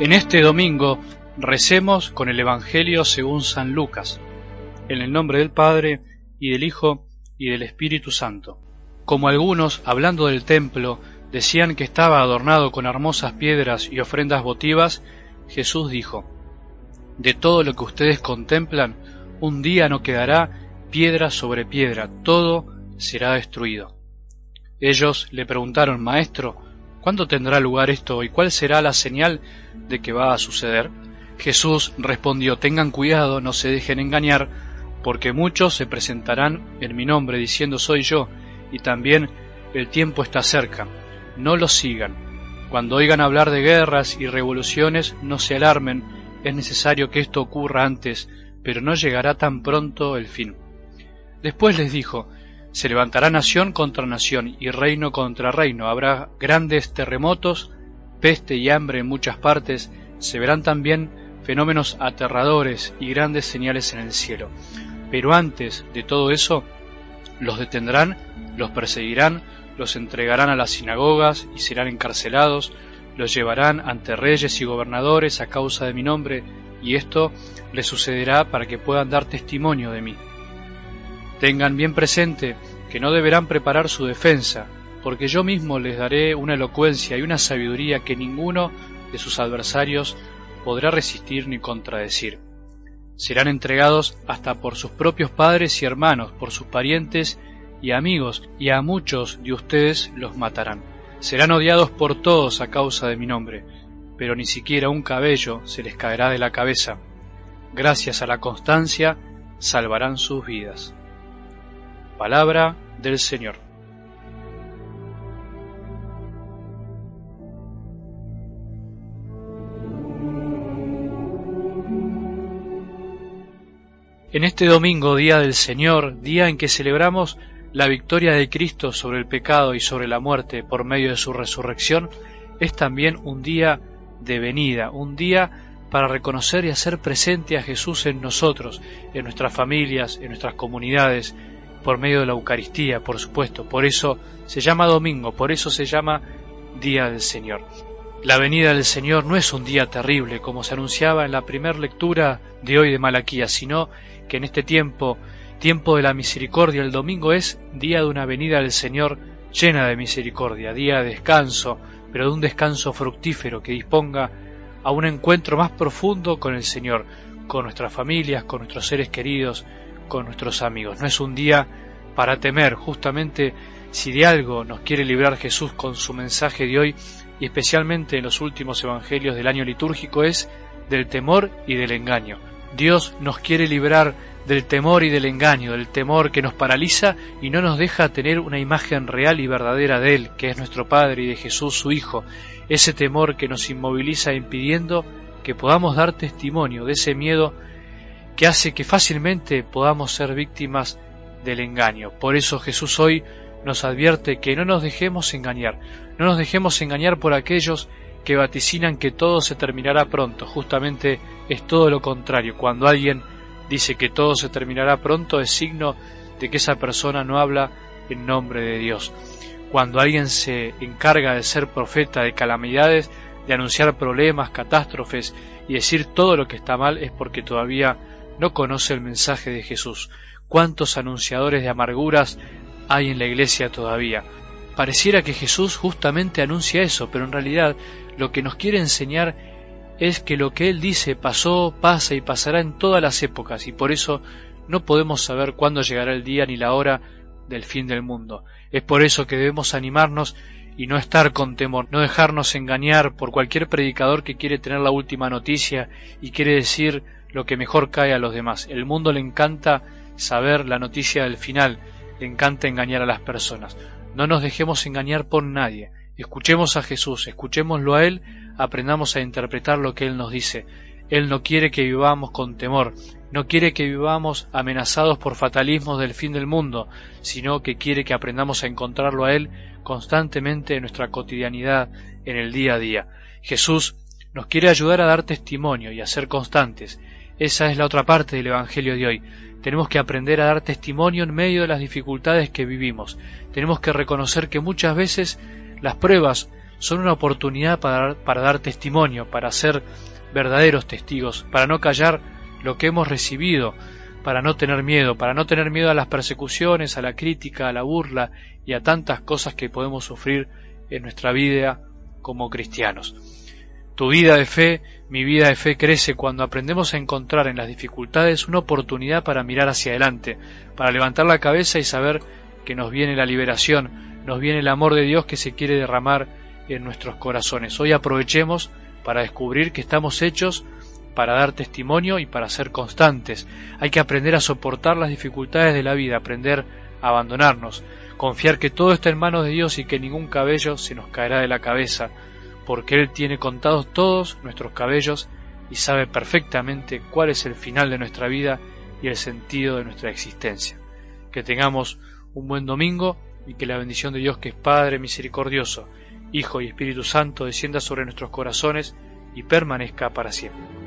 En este domingo recemos con el Evangelio según San Lucas, en el nombre del Padre y del Hijo y del Espíritu Santo. Como algunos, hablando del templo, decían que estaba adornado con hermosas piedras y ofrendas votivas, Jesús dijo, De todo lo que ustedes contemplan, un día no quedará piedra sobre piedra, todo será destruido. Ellos le preguntaron, Maestro, ¿Cuándo tendrá lugar esto y cuál será la señal de que va a suceder? Jesús respondió, tengan cuidado, no se dejen engañar, porque muchos se presentarán en mi nombre diciendo soy yo, y también el tiempo está cerca. No los sigan. Cuando oigan hablar de guerras y revoluciones, no se alarmen, es necesario que esto ocurra antes, pero no llegará tan pronto el fin. Después les dijo, se levantará nación contra nación y reino contra reino. Habrá grandes terremotos, peste y hambre en muchas partes. Se verán también fenómenos aterradores y grandes señales en el cielo. Pero antes de todo eso, los detendrán, los perseguirán, los entregarán a las sinagogas y serán encarcelados, los llevarán ante reyes y gobernadores a causa de mi nombre, y esto les sucederá para que puedan dar testimonio de mí. Tengan bien presente que no deberán preparar su defensa, porque yo mismo les daré una elocuencia y una sabiduría que ninguno de sus adversarios podrá resistir ni contradecir. Serán entregados hasta por sus propios padres y hermanos, por sus parientes y amigos, y a muchos de ustedes los matarán. Serán odiados por todos a causa de mi nombre, pero ni siquiera un cabello se les caerá de la cabeza. Gracias a la constancia salvarán sus vidas. Palabra del Señor. En este domingo, Día del Señor, día en que celebramos la victoria de Cristo sobre el pecado y sobre la muerte por medio de su resurrección, es también un día de venida, un día para reconocer y hacer presente a Jesús en nosotros, en nuestras familias, en nuestras comunidades, por medio de la Eucaristía, por supuesto. Por eso se llama domingo, por eso se llama Día del Señor. La venida del Señor no es un día terrible, como se anunciaba en la primera lectura de hoy de Malaquía, sino que en este tiempo, tiempo de la misericordia, el domingo es día de una venida del Señor llena de misericordia, día de descanso, pero de un descanso fructífero que disponga a un encuentro más profundo con el Señor, con nuestras familias, con nuestros seres queridos, con nuestros amigos. No es un día para temer, justamente si de algo nos quiere librar Jesús con su mensaje de hoy, y especialmente en los últimos evangelios del año litúrgico, es del temor y del engaño. Dios nos quiere librar del temor y del engaño, del temor que nos paraliza y no nos deja tener una imagen real y verdadera de Él, que es nuestro Padre y de Jesús su Hijo, ese temor que nos inmoviliza impidiendo que podamos dar testimonio de ese miedo que hace que fácilmente podamos ser víctimas del engaño. Por eso Jesús hoy nos advierte que no nos dejemos engañar, no nos dejemos engañar por aquellos que vaticinan que todo se terminará pronto. Justamente es todo lo contrario. Cuando alguien dice que todo se terminará pronto es signo de que esa persona no habla en nombre de Dios. Cuando alguien se encarga de ser profeta de calamidades, de anunciar problemas, catástrofes y decir todo lo que está mal es porque todavía no conoce el mensaje de Jesús. ¿Cuántos anunciadores de amarguras hay en la iglesia todavía? Pareciera que Jesús justamente anuncia eso, pero en realidad lo que nos quiere enseñar es que lo que Él dice pasó, pasa y pasará en todas las épocas, y por eso no podemos saber cuándo llegará el día ni la hora del fin del mundo. Es por eso que debemos animarnos y no estar con temor, no dejarnos engañar por cualquier predicador que quiere tener la última noticia y quiere decir lo que mejor cae a los demás. El mundo le encanta saber la noticia del final, le encanta engañar a las personas. No nos dejemos engañar por nadie. Escuchemos a Jesús, escuchémoslo a Él, aprendamos a interpretar lo que Él nos dice. Él no quiere que vivamos con temor, no quiere que vivamos amenazados por fatalismos del fin del mundo, sino que quiere que aprendamos a encontrarlo a Él constantemente en nuestra cotidianidad, en el día a día. Jesús nos quiere ayudar a dar testimonio y a ser constantes, esa es la otra parte del Evangelio de hoy. Tenemos que aprender a dar testimonio en medio de las dificultades que vivimos. Tenemos que reconocer que muchas veces las pruebas son una oportunidad para, dar testimonio, para ser verdaderos testigos, para no callar lo que hemos recibido, para no tener miedo, para no tener miedo a las persecuciones, a la crítica, a la burla y a tantas cosas que podemos sufrir en nuestra vida como cristianos. Tu vida de fe, mi vida de fe crece cuando aprendemos a encontrar en las dificultades una oportunidad para mirar hacia adelante, para levantar la cabeza y saber que nos viene la liberación, nos viene el amor de Dios que se quiere derramar en nuestros corazones. Hoy aprovechemos para descubrir que estamos hechos para dar testimonio y para ser constantes. Hay que aprender a soportar las dificultades de la vida, aprender a abandonarnos, confiar que todo está en manos de Dios y que ningún cabello se nos caerá de la cabeza, porque Él tiene contados todos nuestros cabellos y sabe perfectamente cuál es el final de nuestra vida y el sentido de nuestra existencia. Que tengamos un buen domingo y que la bendición de Dios que es Padre misericordioso, Hijo y Espíritu Santo descienda sobre nuestros corazones y permanezca para siempre.